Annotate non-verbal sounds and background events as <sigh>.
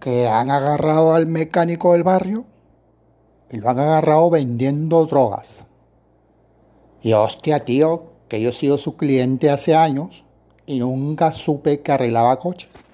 que han agarrado al mecánico del barrio y lo han agarrado vendiendo drogas. Y hostia, tío, que yo he sido su cliente hace años y nunca supe que arreglaba coches. <laughs>